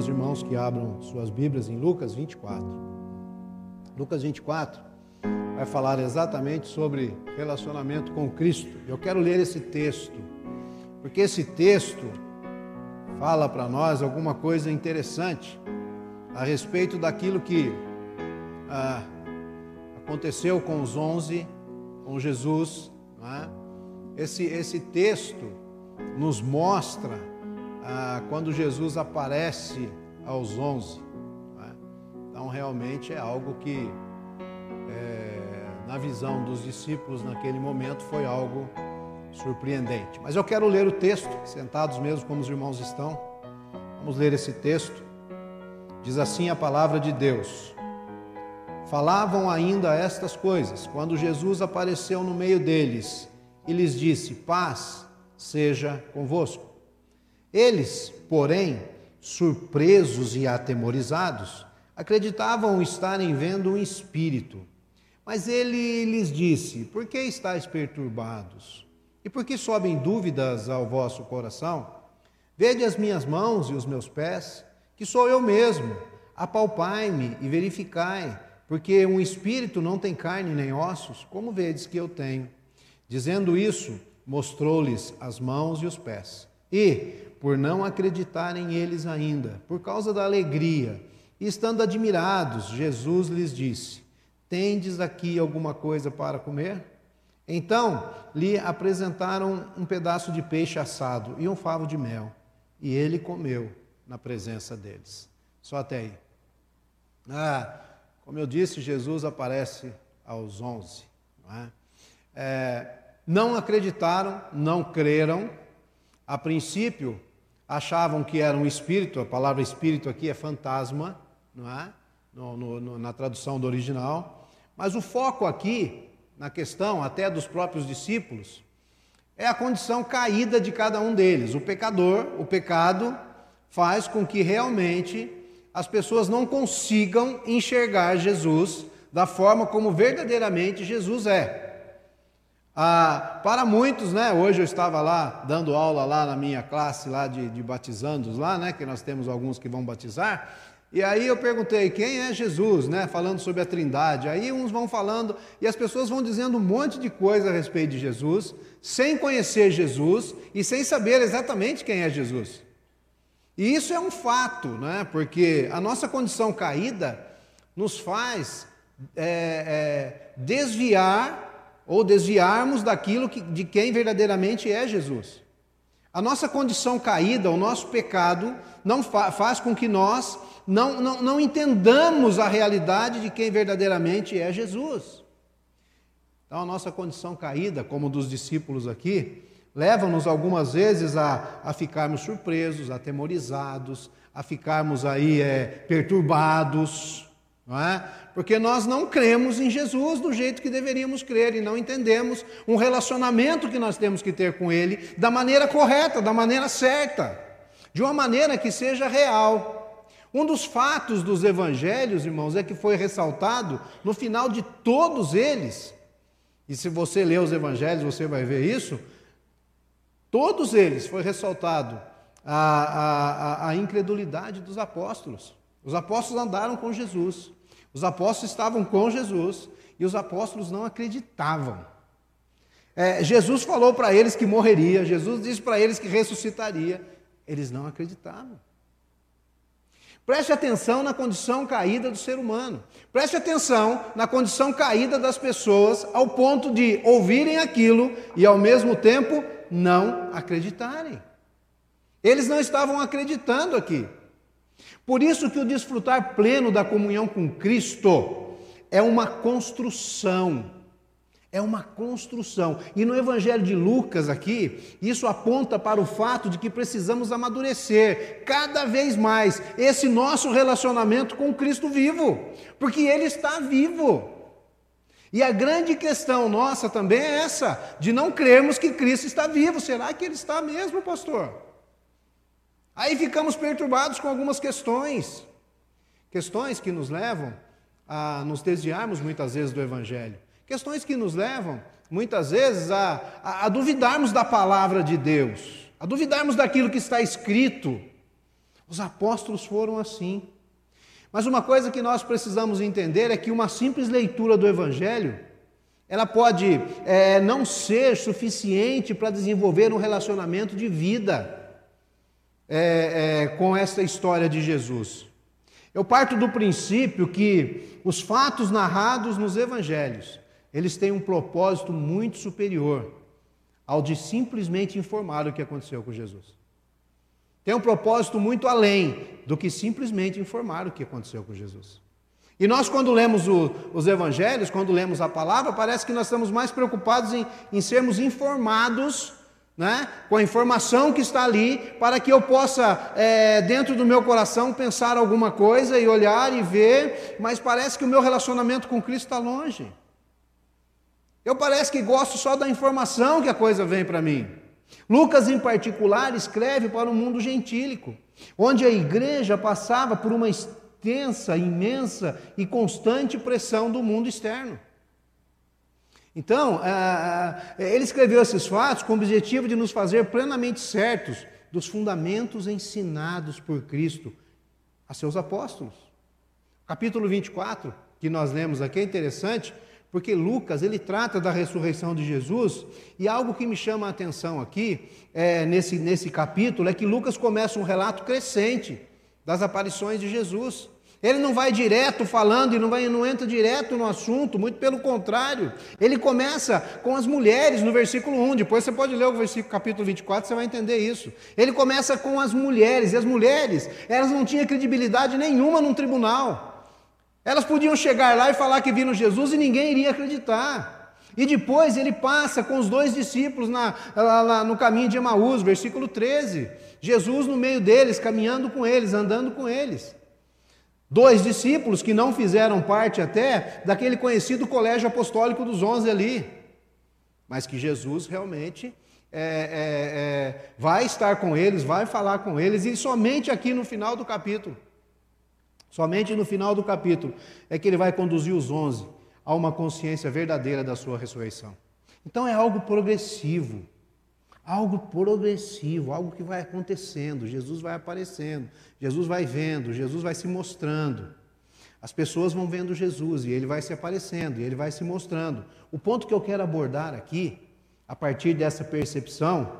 aos irmãos que abram suas Bíblias em Lucas 24. Lucas 24 vai falar exatamente sobre relacionamento com Cristo. Eu quero ler esse texto, porque esse texto fala para nós alguma coisa interessante a respeito daquilo que ah, aconteceu com os onze, com Jesus. É? Esse, esse texto nos mostra ah, quando Jesus aparece aos onze. É? Então, realmente é algo que é, na visão dos discípulos naquele momento foi algo surpreendente. Mas eu quero ler o texto, sentados mesmo como os irmãos estão. Vamos ler esse texto. Diz assim a palavra de Deus. Falavam ainda estas coisas quando Jesus apareceu no meio deles e lhes disse: Paz seja convosco. Eles, porém, surpresos e atemorizados, acreditavam estarem vendo um espírito. Mas ele lhes disse: Por que estáis perturbados? E por que sobem dúvidas ao vosso coração? Vede as minhas mãos e os meus pés, que sou eu mesmo. Apalpai-me e verificai, porque um espírito não tem carne nem ossos, como vedes que eu tenho. Dizendo isso, mostrou-lhes as mãos e os pés. E, por não acreditarem eles ainda, por causa da alegria, e estando admirados, Jesus lhes disse: Tendes aqui alguma coisa para comer? Então lhe apresentaram um pedaço de peixe assado e um favo de mel, e ele comeu na presença deles. Só até aí. Ah, como eu disse, Jesus aparece aos onze. Não, é? É, não acreditaram, não creram. A princípio, achavam que era um espírito, a palavra espírito aqui é fantasma, não é? No, no, na tradução do original. Mas o foco aqui, na questão até dos próprios discípulos, é a condição caída de cada um deles. O pecador, o pecado, faz com que realmente as pessoas não consigam enxergar Jesus da forma como verdadeiramente Jesus é. Ah, para muitos, né? Hoje eu estava lá dando aula lá na minha classe lá de, de batizandos lá, né? Que nós temos alguns que vão batizar. E aí eu perguntei, quem é Jesus, né? Falando sobre a Trindade. Aí uns vão falando e as pessoas vão dizendo um monte de coisa a respeito de Jesus, sem conhecer Jesus e sem saber exatamente quem é Jesus. E isso é um fato, né? Porque a nossa condição caída nos faz é, é, desviar ou desviarmos daquilo que, de quem verdadeiramente é Jesus. A nossa condição caída, o nosso pecado, não fa faz com que nós não, não, não entendamos a realidade de quem verdadeiramente é Jesus. Então, a nossa condição caída, como dos discípulos aqui, leva-nos algumas vezes a, a ficarmos surpresos, atemorizados, a ficarmos aí é, perturbados, é? Porque nós não cremos em Jesus do jeito que deveríamos crer e não entendemos um relacionamento que nós temos que ter com Ele da maneira correta, da maneira certa, de uma maneira que seja real. Um dos fatos dos evangelhos, irmãos, é que foi ressaltado no final de todos eles, e se você ler os evangelhos você vai ver isso, todos eles foi ressaltado a, a, a incredulidade dos apóstolos. Os apóstolos andaram com Jesus, os apóstolos estavam com Jesus e os apóstolos não acreditavam. É, Jesus falou para eles que morreria, Jesus disse para eles que ressuscitaria, eles não acreditavam. Preste atenção na condição caída do ser humano. Preste atenção na condição caída das pessoas, ao ponto de ouvirem aquilo e, ao mesmo tempo, não acreditarem. Eles não estavam acreditando aqui. Por isso que o desfrutar pleno da comunhão com Cristo é uma construção é uma construção. E no Evangelho de Lucas, aqui, isso aponta para o fato de que precisamos amadurecer cada vez mais esse nosso relacionamento com Cristo vivo, porque Ele está vivo. E a grande questão nossa também é essa, de não crermos que Cristo está vivo. Será que Ele está mesmo, pastor? Aí ficamos perturbados com algumas questões, questões que nos levam a nos desviarmos muitas vezes do Evangelho. Questões que nos levam, muitas vezes, a, a, a duvidarmos da palavra de Deus, a duvidarmos daquilo que está escrito. Os apóstolos foram assim. Mas uma coisa que nós precisamos entender é que uma simples leitura do Evangelho, ela pode é, não ser suficiente para desenvolver um relacionamento de vida é, é, com essa história de Jesus. Eu parto do princípio que os fatos narrados nos Evangelhos, eles têm um propósito muito superior ao de simplesmente informar o que aconteceu com Jesus. Tem um propósito muito além do que simplesmente informar o que aconteceu com Jesus. E nós, quando lemos o, os evangelhos, quando lemos a palavra, parece que nós estamos mais preocupados em, em sermos informados né, com a informação que está ali, para que eu possa, é, dentro do meu coração, pensar alguma coisa e olhar e ver, mas parece que o meu relacionamento com Cristo está longe. Eu parece que gosto só da informação que a coisa vem para mim. Lucas, em particular, escreve para o mundo gentílico, onde a igreja passava por uma extensa, imensa e constante pressão do mundo externo. Então, ele escreveu esses fatos com o objetivo de nos fazer plenamente certos dos fundamentos ensinados por Cristo a seus apóstolos. Capítulo 24, que nós lemos aqui, é interessante, porque Lucas ele trata da ressurreição de Jesus e algo que me chama a atenção aqui é, nesse, nesse capítulo é que Lucas começa um relato crescente das aparições de Jesus. Ele não vai direto falando e não, não entra direto no assunto, muito pelo contrário. Ele começa com as mulheres no versículo 1, depois você pode ler o versículo capítulo 24, você vai entender isso. Ele começa com as mulheres, e as mulheres, elas não tinham credibilidade nenhuma num tribunal. Elas podiam chegar lá e falar que viram Jesus e ninguém iria acreditar. E depois ele passa com os dois discípulos na, lá, no caminho de Emaús, versículo 13. Jesus no meio deles, caminhando com eles, andando com eles. Dois discípulos que não fizeram parte até daquele conhecido colégio apostólico dos onze ali, mas que Jesus realmente é, é, é, vai estar com eles, vai falar com eles, e somente aqui no final do capítulo. Somente no final do capítulo é que ele vai conduzir os onze a uma consciência verdadeira da sua ressurreição. Então é algo progressivo, algo progressivo, algo que vai acontecendo. Jesus vai aparecendo, Jesus vai vendo, Jesus vai se mostrando. As pessoas vão vendo Jesus e ele vai se aparecendo e ele vai se mostrando. O ponto que eu quero abordar aqui, a partir dessa percepção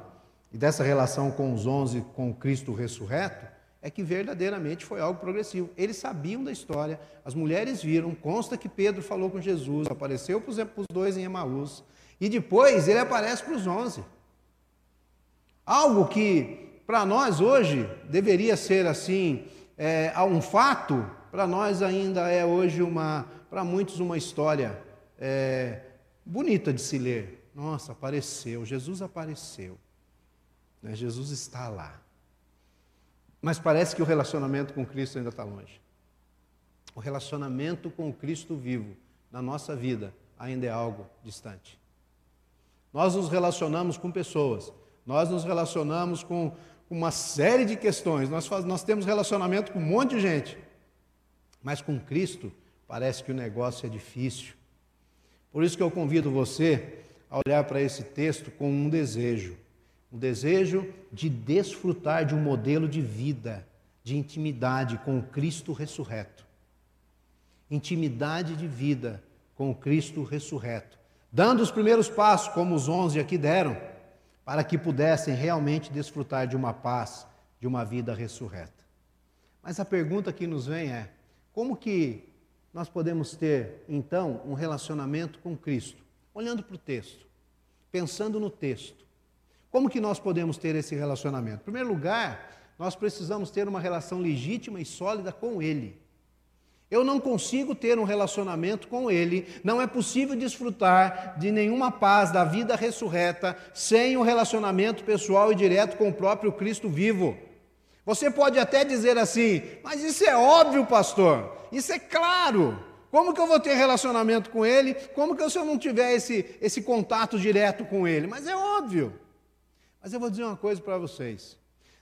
e dessa relação com os onze, com Cristo ressurreto, é que verdadeiramente foi algo progressivo. Eles sabiam da história, as mulheres viram, consta que Pedro falou com Jesus, apareceu para os dois em Emaús, e depois ele aparece para os onze. Algo que para nós hoje deveria ser assim, é, um fato, para nós ainda é hoje uma, para muitos, uma história é, bonita de se ler. Nossa, apareceu, Jesus apareceu, né? Jesus está lá. Mas parece que o relacionamento com Cristo ainda está longe. O relacionamento com o Cristo vivo na nossa vida ainda é algo distante. Nós nos relacionamos com pessoas, nós nos relacionamos com uma série de questões, nós, faz, nós temos relacionamento com um monte de gente, mas com Cristo parece que o negócio é difícil. Por isso que eu convido você a olhar para esse texto com um desejo um desejo de desfrutar de um modelo de vida, de intimidade com o Cristo ressurreto. Intimidade de vida com o Cristo ressurreto. Dando os primeiros passos, como os onze aqui deram, para que pudessem realmente desfrutar de uma paz, de uma vida ressurreta. Mas a pergunta que nos vem é: como que nós podemos ter, então, um relacionamento com Cristo? Olhando para o texto, pensando no texto, como que nós podemos ter esse relacionamento? Em primeiro lugar, nós precisamos ter uma relação legítima e sólida com Ele. Eu não consigo ter um relacionamento com Ele, não é possível desfrutar de nenhuma paz da vida ressurreta sem um relacionamento pessoal e direto com o próprio Cristo vivo. Você pode até dizer assim, mas isso é óbvio, pastor, isso é claro. Como que eu vou ter relacionamento com Ele? Como que eu, se eu não tiver esse, esse contato direto com Ele? Mas é óbvio. Mas eu vou dizer uma coisa para vocês: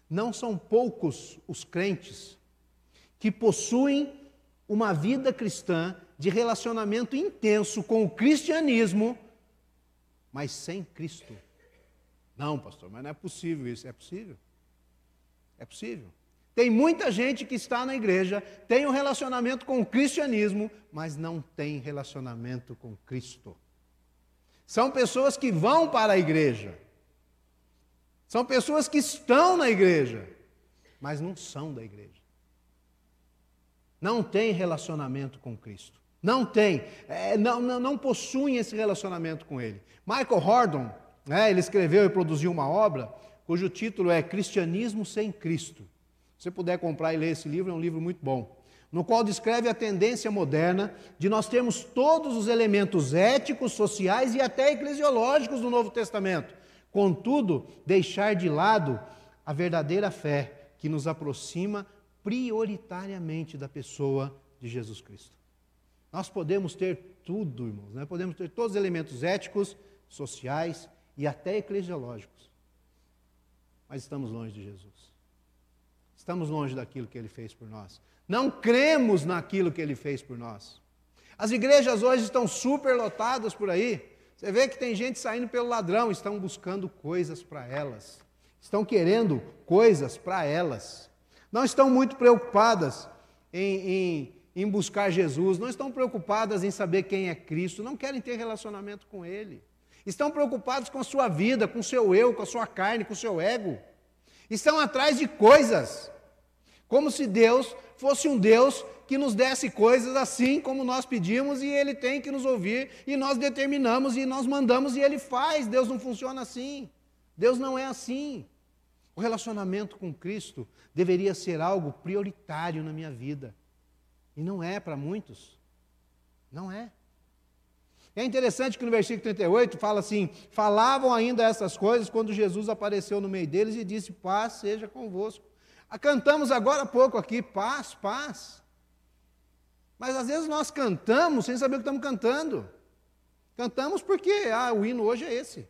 não são poucos os crentes que possuem uma vida cristã de relacionamento intenso com o cristianismo, mas sem Cristo. Não, pastor, mas não é possível isso. É possível. É possível. Tem muita gente que está na igreja, tem um relacionamento com o cristianismo, mas não tem relacionamento com Cristo. São pessoas que vão para a igreja. São pessoas que estão na igreja, mas não são da igreja. Não tem relacionamento com Cristo. Não tem, é, não, não, não possuem esse relacionamento com Ele. Michael Hordon, né, ele escreveu e produziu uma obra cujo título é Cristianismo sem Cristo. Se você puder comprar e ler esse livro, é um livro muito bom. No qual descreve a tendência moderna de nós termos todos os elementos éticos, sociais e até eclesiológicos do Novo Testamento. Contudo, deixar de lado a verdadeira fé que nos aproxima prioritariamente da pessoa de Jesus Cristo. Nós podemos ter tudo, irmãos, né? podemos ter todos os elementos éticos, sociais e até eclesiológicos, mas estamos longe de Jesus. Estamos longe daquilo que ele fez por nós. Não cremos naquilo que ele fez por nós. As igrejas hoje estão superlotadas por aí. Você vê que tem gente saindo pelo ladrão, estão buscando coisas para elas. Estão querendo coisas para elas. Não estão muito preocupadas em, em em buscar Jesus, não estão preocupadas em saber quem é Cristo, não querem ter relacionamento com Ele. Estão preocupados com a sua vida, com o seu eu, com a sua carne, com o seu ego. Estão atrás de coisas, como se Deus fosse um Deus que nos desse coisas assim como nós pedimos e Ele tem que nos ouvir e nós determinamos e nós mandamos e Ele faz. Deus não funciona assim. Deus não é assim. O relacionamento com Cristo deveria ser algo prioritário na minha vida. E não é para muitos. Não é. É interessante que no versículo 38 fala assim: falavam ainda essas coisas quando Jesus apareceu no meio deles e disse: Paz seja convosco. Cantamos agora há pouco aqui: paz, paz. Mas às vezes nós cantamos sem saber o que estamos cantando. Cantamos porque ah, o hino hoje é esse.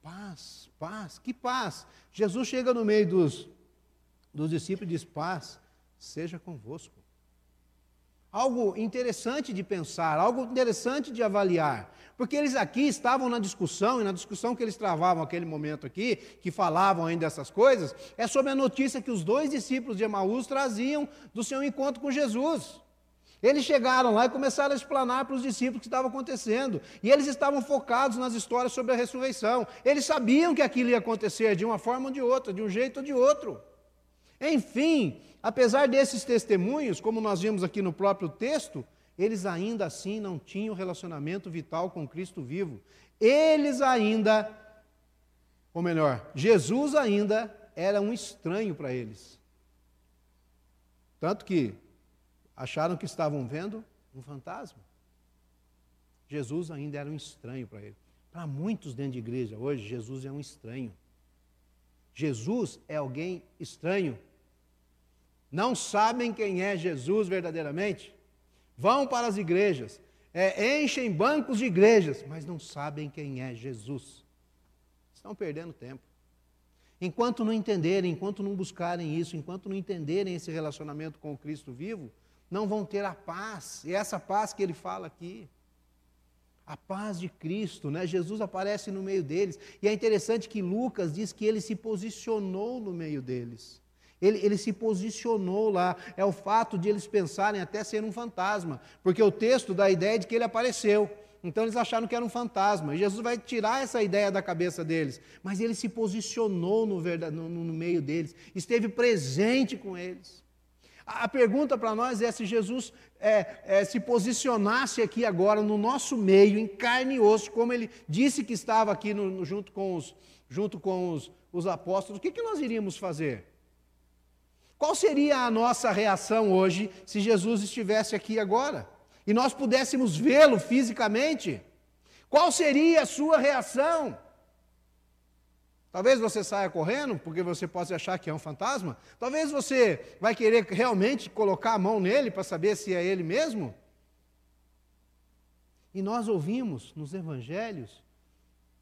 Paz, paz, que paz. Jesus chega no meio dos, dos discípulos e diz: Paz seja convosco. Algo interessante de pensar, algo interessante de avaliar. Porque eles aqui estavam na discussão, e na discussão que eles travavam naquele momento aqui, que falavam ainda dessas coisas, é sobre a notícia que os dois discípulos de Emaús traziam do seu encontro com Jesus. Eles chegaram lá e começaram a explanar para os discípulos o que estava acontecendo. E eles estavam focados nas histórias sobre a ressurreição. Eles sabiam que aquilo ia acontecer de uma forma ou de outra, de um jeito ou de outro. Enfim, apesar desses testemunhos, como nós vimos aqui no próprio texto, eles ainda assim não tinham relacionamento vital com Cristo vivo. Eles ainda, ou melhor, Jesus ainda era um estranho para eles. Tanto que acharam que estavam vendo um fantasma. Jesus ainda era um estranho para eles. Para muitos dentro de igreja hoje, Jesus é um estranho. Jesus é alguém estranho não sabem quem é Jesus verdadeiramente, vão para as igrejas, é, enchem bancos de igrejas, mas não sabem quem é Jesus. Estão perdendo tempo. Enquanto não entenderem, enquanto não buscarem isso, enquanto não entenderem esse relacionamento com o Cristo vivo, não vão ter a paz, e essa paz que ele fala aqui. A paz de Cristo, né? Jesus aparece no meio deles. E é interessante que Lucas diz que ele se posicionou no meio deles. Ele, ele, se posicionou lá. É o fato de eles pensarem até ser um fantasma, porque o texto dá a ideia de que ele apareceu. Então eles acharam que era um fantasma. E Jesus vai tirar essa ideia da cabeça deles. Mas ele se posicionou no, verdade, no, no meio deles, esteve presente com eles. A, pergunta para nós é se Jesus é, é, se posicionasse aqui agora no nosso meio, em carne e osso, como ele disse que estava aqui no, junto com os, junto com os, os apóstolos, o que, que nós iríamos fazer? Qual seria a nossa reação hoje se Jesus estivesse aqui agora e nós pudéssemos vê-lo fisicamente? Qual seria a sua reação? Talvez você saia correndo, porque você pode achar que é um fantasma. Talvez você vai querer realmente colocar a mão nele para saber se é ele mesmo. E nós ouvimos nos evangelhos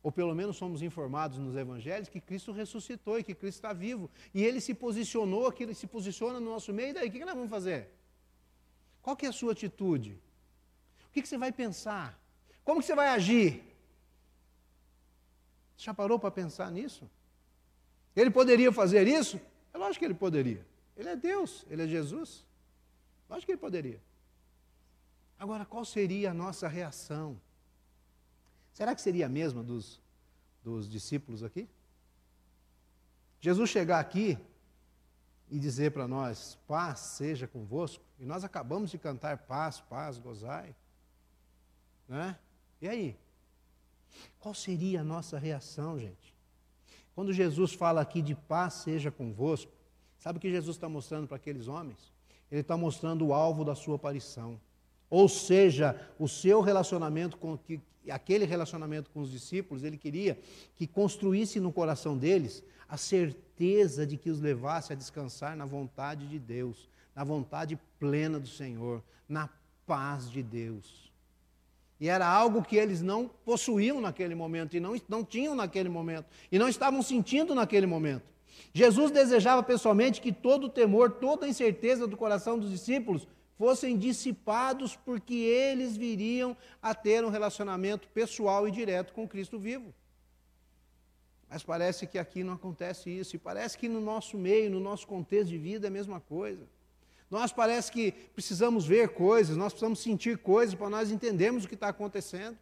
ou pelo menos somos informados nos evangelhos, que Cristo ressuscitou e que Cristo está vivo. E ele se posicionou aqui, ele se posiciona no nosso meio, e daí o que nós vamos fazer? Qual que é a sua atitude? O que, que você vai pensar? Como que você vai agir? Já parou para pensar nisso? Ele poderia fazer isso? É Lógico que ele poderia. Ele é Deus, ele é Jesus. Lógico que ele poderia. Agora, qual seria a nossa reação? Será que seria a mesma dos, dos discípulos aqui? Jesus chegar aqui e dizer para nós: paz seja convosco, e nós acabamos de cantar paz, paz, gozai. Né? E aí? Qual seria a nossa reação, gente? Quando Jesus fala aqui de paz seja convosco, sabe o que Jesus está mostrando para aqueles homens? Ele está mostrando o alvo da sua aparição. Ou seja, o seu relacionamento com que, aquele relacionamento com os discípulos, ele queria que construísse no coração deles a certeza de que os levasse a descansar na vontade de Deus, na vontade plena do Senhor, na paz de Deus. E era algo que eles não possuíam naquele momento, e não, não tinham naquele momento, e não estavam sentindo naquele momento. Jesus desejava pessoalmente que todo o temor, toda a incerteza do coração dos discípulos fossem dissipados, porque eles viriam a ter um relacionamento pessoal e direto com Cristo vivo. Mas parece que aqui não acontece isso, e parece que no nosso meio, no nosso contexto de vida é a mesma coisa. Nós parece que precisamos ver coisas, nós precisamos sentir coisas para nós entendermos o que está acontecendo.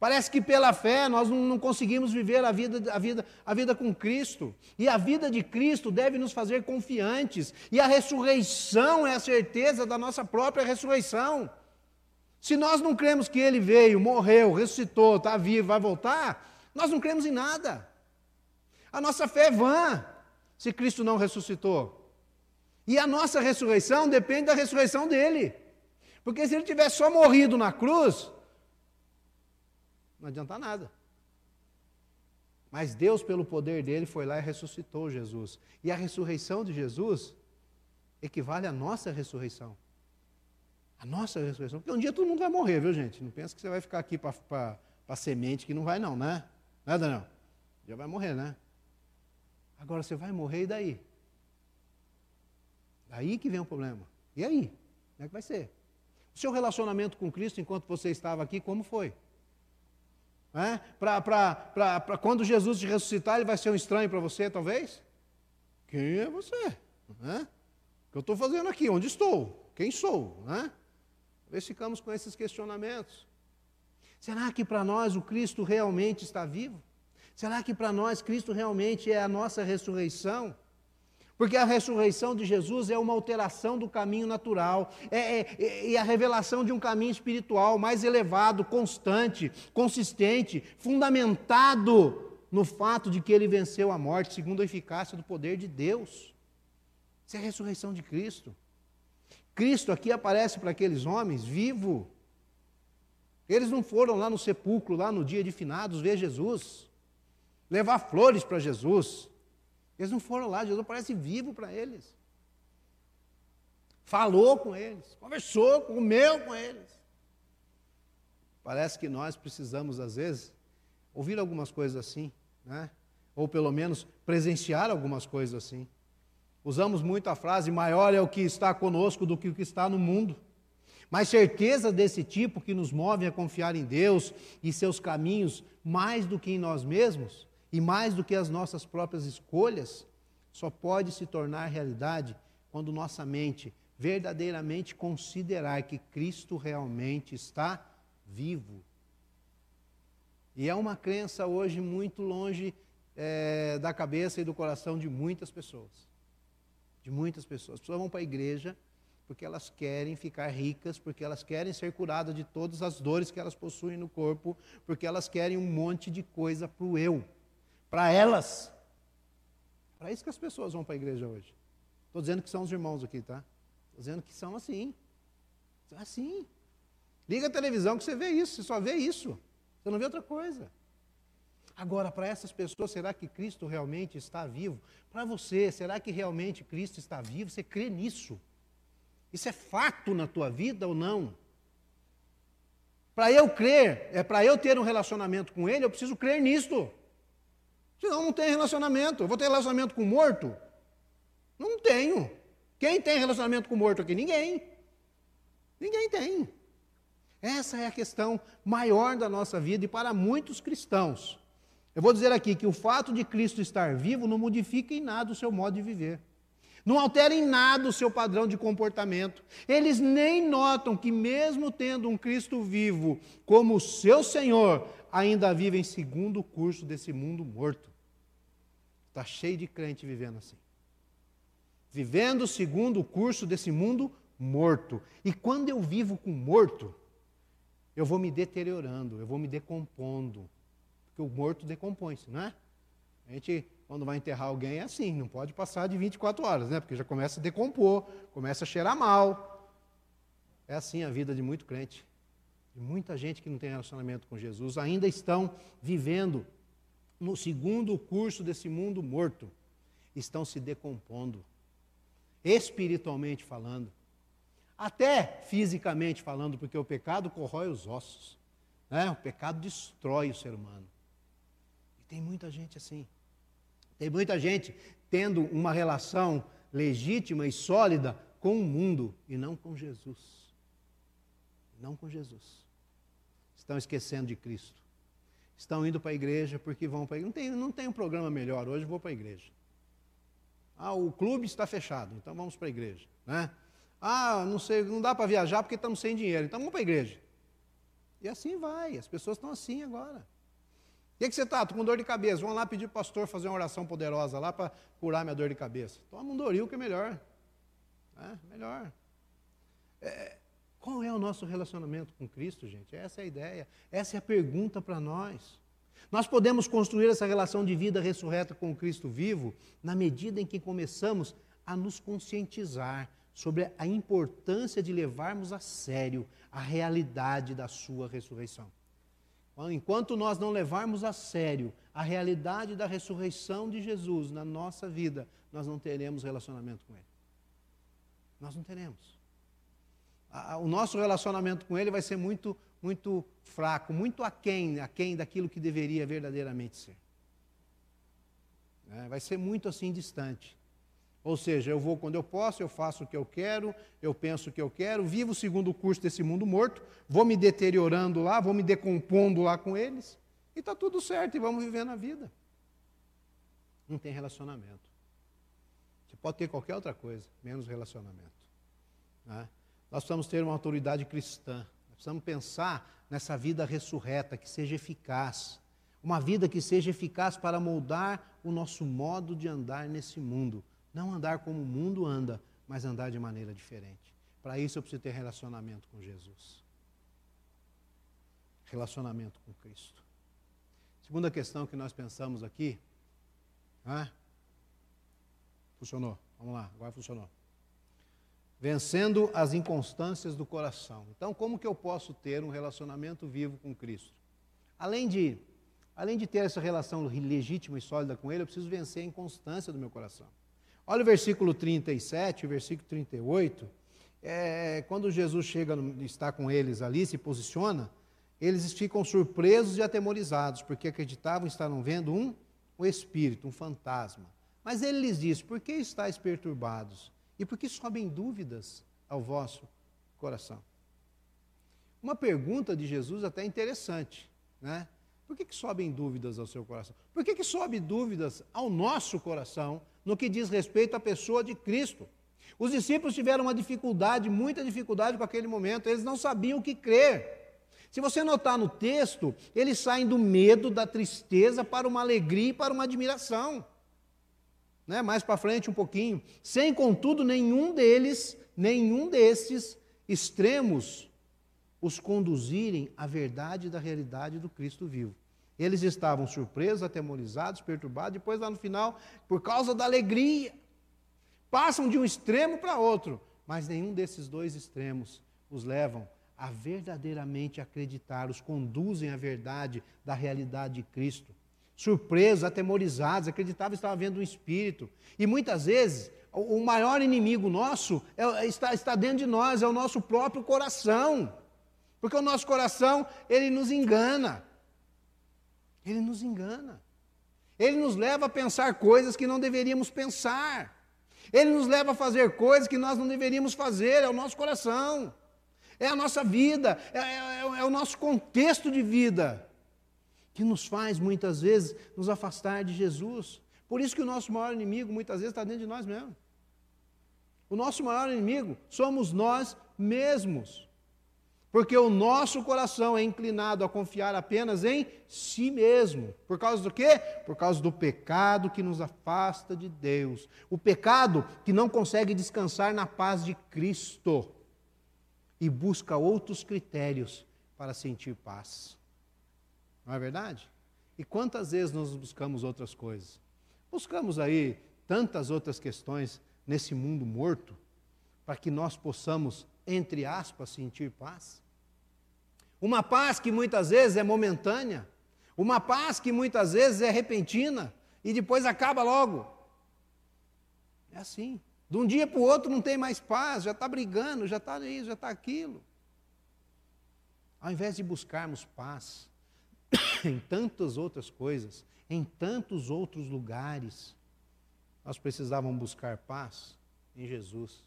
Parece que pela fé nós não, não, conseguimos viver a vida, a, vida, a vida com Cristo. E a vida de Cristo deve nos fazer confiantes. E a ressurreição é a certeza da nossa própria ressurreição. Se nós não cremos que Ele veio, morreu, ressuscitou, está vivo, vai voltar, nós não cremos em nada. A nossa fé é vã se Cristo não ressuscitou. E a nossa ressurreição depende da ressurreição dele. Porque se ele tivesse só morrido na cruz, não adianta nada. Mas Deus, pelo poder dele, foi lá e ressuscitou Jesus. E a ressurreição de Jesus equivale à nossa ressurreição. A nossa ressurreição. Porque um dia todo mundo vai morrer, viu, gente? Não pensa que você vai ficar aqui para semente, que não vai, não, né? Né, Daniel? Já vai morrer, né? Agora você vai morrer e daí? Daí que vem o problema. E aí? Como é que vai ser? O seu relacionamento com Cristo enquanto você estava aqui, como foi? É? Para quando Jesus te ressuscitar, ele vai ser um estranho para você, talvez? Quem é você? É? O que eu estou fazendo aqui? Onde estou? Quem sou? É? Talvez ficamos com esses questionamentos. Será que para nós o Cristo realmente está vivo? Será que para nós Cristo realmente é a nossa ressurreição? Porque a ressurreição de Jesus é uma alteração do caminho natural, é, é, é, é, a revelação de um caminho espiritual mais elevado, constante, consistente, fundamentado no fato de que ele venceu a morte, segundo a eficácia do poder de Deus. Isso é a ressurreição de Cristo. Cristo aqui aparece para aqueles homens vivo. Eles não foram lá no sepulcro, lá no dia de finados, ver Jesus, levar flores para Jesus eles não foram lá, Jesus parece vivo para eles. Falou com eles, conversou, comeu com eles. Parece que nós precisamos, às vezes, ouvir algumas coisas assim, né? ou pelo menos presenciar algumas coisas assim. Usamos muito a frase: maior é o que está conosco do que o que está no mundo. Mas certeza desse tipo que nos move a confiar em Deus e seus caminhos mais do que em nós mesmos, e mais do que as nossas próprias escolhas, só pode se tornar realidade quando nossa mente verdadeiramente considerar que Cristo realmente está vivo. E é uma crença hoje muito longe é, da cabeça e do coração de muitas pessoas. De muitas pessoas. As pessoas vão para a igreja porque elas querem ficar ricas, porque elas querem ser curadas de todas as dores que elas possuem no corpo, porque elas querem um monte de coisa para o eu para elas. Para isso que as pessoas vão para a igreja hoje. Estou dizendo que são os irmãos aqui, tá? Estou dizendo que são assim. São assim. Liga a televisão que você vê isso, você só vê isso. Você não vê outra coisa. Agora, para essas pessoas, será que Cristo realmente está vivo? Para você, será que realmente Cristo está vivo? Você crê nisso? Isso é fato na tua vida ou não? Para eu crer, é para eu ter um relacionamento com Ele, eu preciso crer nisto. Senão não tem relacionamento. Eu vou ter relacionamento com morto? Não tenho. Quem tem relacionamento com morto aqui? Ninguém. Ninguém tem. Essa é a questão maior da nossa vida e para muitos cristãos. Eu vou dizer aqui que o fato de Cristo estar vivo não modifica em nada o seu modo de viver. Não altera em nada o seu padrão de comportamento. Eles nem notam que, mesmo tendo um Cristo vivo como seu Senhor, ainda vivem segundo o curso desse mundo morto. Está cheio de crente vivendo assim. Vivendo segundo o curso desse mundo morto. E quando eu vivo com morto, eu vou me deteriorando, eu vou me decompondo. Porque o morto decompõe-se, não é? A gente, quando vai enterrar alguém, é assim, não pode passar de 24 horas, né? Porque já começa a decompor, começa a cheirar mal. É assim a vida de muito crente. De muita gente que não tem relacionamento com Jesus, ainda estão vivendo no segundo curso desse mundo morto. Estão se decompondo, espiritualmente falando. Até fisicamente falando, porque o pecado corrói os ossos. Né? O pecado destrói o ser humano. E tem muita gente assim. Tem muita gente tendo uma relação legítima e sólida com o mundo e não com Jesus. Não com Jesus. Estão esquecendo de Cristo. Estão indo para a igreja porque vão para a igreja. Não tem, não tem um programa melhor, hoje vou para a igreja. Ah, o clube está fechado, então vamos para a igreja. Né? Ah, não sei, não dá para viajar porque estamos sem dinheiro, então vamos para a igreja. E assim vai, as pessoas estão assim agora. O que, que você está? Estou com dor de cabeça. Vamos lá pedir para o pastor fazer uma oração poderosa lá para curar minha dor de cabeça. Toma um Doril que é melhor. É, melhor. É, qual é o nosso relacionamento com Cristo, gente? Essa é a ideia. Essa é a pergunta para nós. Nós podemos construir essa relação de vida ressurreta com o Cristo vivo na medida em que começamos a nos conscientizar sobre a importância de levarmos a sério a realidade da sua ressurreição. Enquanto nós não levarmos a sério a realidade da ressurreição de Jesus na nossa vida, nós não teremos relacionamento com Ele. Nós não teremos. O nosso relacionamento com Ele vai ser muito, muito fraco, muito aquém, aquém daquilo que deveria verdadeiramente ser. É, vai ser muito assim distante. Ou seja, eu vou quando eu posso, eu faço o que eu quero, eu penso o que eu quero, vivo segundo o curso desse mundo morto, vou me deteriorando lá, vou me decompondo lá com eles, e está tudo certo, e vamos vivendo a vida. Não tem relacionamento. Você pode ter qualquer outra coisa, menos relacionamento. Né? Nós precisamos ter uma autoridade cristã, nós precisamos pensar nessa vida ressurreta, que seja eficaz. Uma vida que seja eficaz para moldar o nosso modo de andar nesse mundo não andar como o mundo anda, mas andar de maneira diferente. Para isso eu preciso ter relacionamento com Jesus. Relacionamento com Cristo. Segunda questão que nós pensamos aqui. Ah, funcionou. Vamos lá, agora funcionou. Vencendo as inconstâncias do coração. Então, como que eu posso ter um relacionamento vivo com Cristo? Além de, além de ter essa relação legítima e sólida com Ele, eu preciso vencer a inconstância do meu coração. Olha o versículo 37, o versículo 38. É, quando Jesus chega, está com eles ali, se posiciona, eles ficam surpresos e atemorizados, porque acreditavam estavam vendo um, um espírito, um fantasma. Mas ele lhes diz: Por que estáis perturbados? E por que sobem dúvidas ao vosso coração? Uma pergunta de Jesus até interessante, né? Por que, que sobem dúvidas ao seu coração? Por que, que sobe dúvidas ao nosso coração no que diz respeito à pessoa de Cristo? Os discípulos tiveram uma dificuldade, muita dificuldade com aquele momento, eles não sabiam o que crer. Se você notar no texto, eles saem do medo, da tristeza, para uma alegria e para uma admiração. Né? Mais para frente um pouquinho. Sem, contudo, nenhum deles, nenhum desses extremos os conduzirem à verdade da realidade do Cristo vivo. Eles estavam surpresos, atemorizados, perturbados, depois lá no final, por causa da alegria, passam de um extremo para outro, mas nenhum desses dois extremos os levam a verdadeiramente acreditar, os conduzem à verdade da realidade de Cristo. Surpresos, atemorizados, acreditavam que estavam vendo um espírito. E muitas vezes, o maior inimigo nosso é, está, está dentro de nós, é o nosso próprio coração. Porque o nosso coração, ele nos engana. Ele nos engana. Ele nos leva a pensar coisas que não deveríamos pensar. Ele nos leva a fazer coisas que nós não deveríamos fazer. É o nosso coração. É a nossa vida. É, é, é o nosso contexto de vida. Que nos faz muitas vezes nos afastar de Jesus. Por isso que o nosso maior inimigo muitas vezes está dentro de nós mesmos. O nosso maior inimigo somos nós mesmos. Porque o nosso coração é inclinado a confiar apenas em si mesmo. Por causa do quê? Por causa do pecado que nos afasta de Deus. O pecado que não consegue descansar na paz de Cristo e busca outros critérios para sentir paz. Não é verdade? E quantas vezes nós buscamos outras coisas? Buscamos aí tantas outras questões nesse mundo morto para que nós possamos entre aspas, sentir paz. Uma paz que muitas vezes é momentânea, uma paz que muitas vezes é repentina e depois acaba logo. É assim. De um dia para o outro não tem mais paz, já está brigando, já está isso, já está aquilo. Ao invés de buscarmos paz em tantas outras coisas, em tantos outros lugares, nós precisávamos buscar paz em Jesus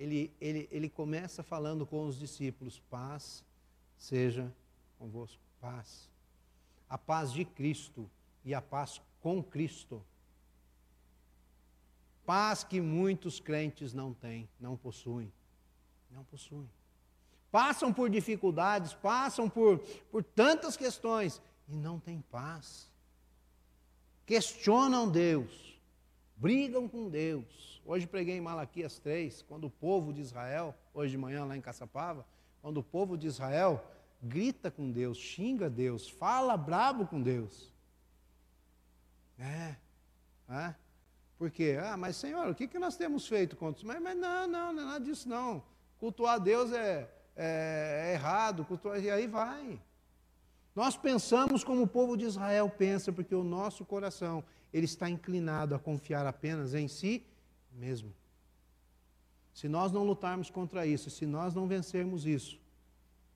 ele, ele, ele começa falando com os discípulos: paz seja convosco, paz. A paz de Cristo e a paz com Cristo. Paz que muitos crentes não têm, não possuem. Não possuem. Passam por dificuldades, passam por, por tantas questões e não têm paz. Questionam Deus, brigam com Deus Hoje preguei em Malaquias 3, quando o povo de Israel, hoje de manhã lá em Caçapava, quando o povo de Israel grita com Deus, xinga Deus, fala brabo com Deus. É, é. Por quê? Ah, mas Senhor, o que, que nós temos feito contra isso? Mas, mas não, não, não é nada disso não. Cultuar Deus é, é, é errado, e aí vai. Nós pensamos como o povo de Israel pensa, porque o nosso coração ele está inclinado a confiar apenas em si mesmo. Se nós não lutarmos contra isso, se nós não vencermos isso,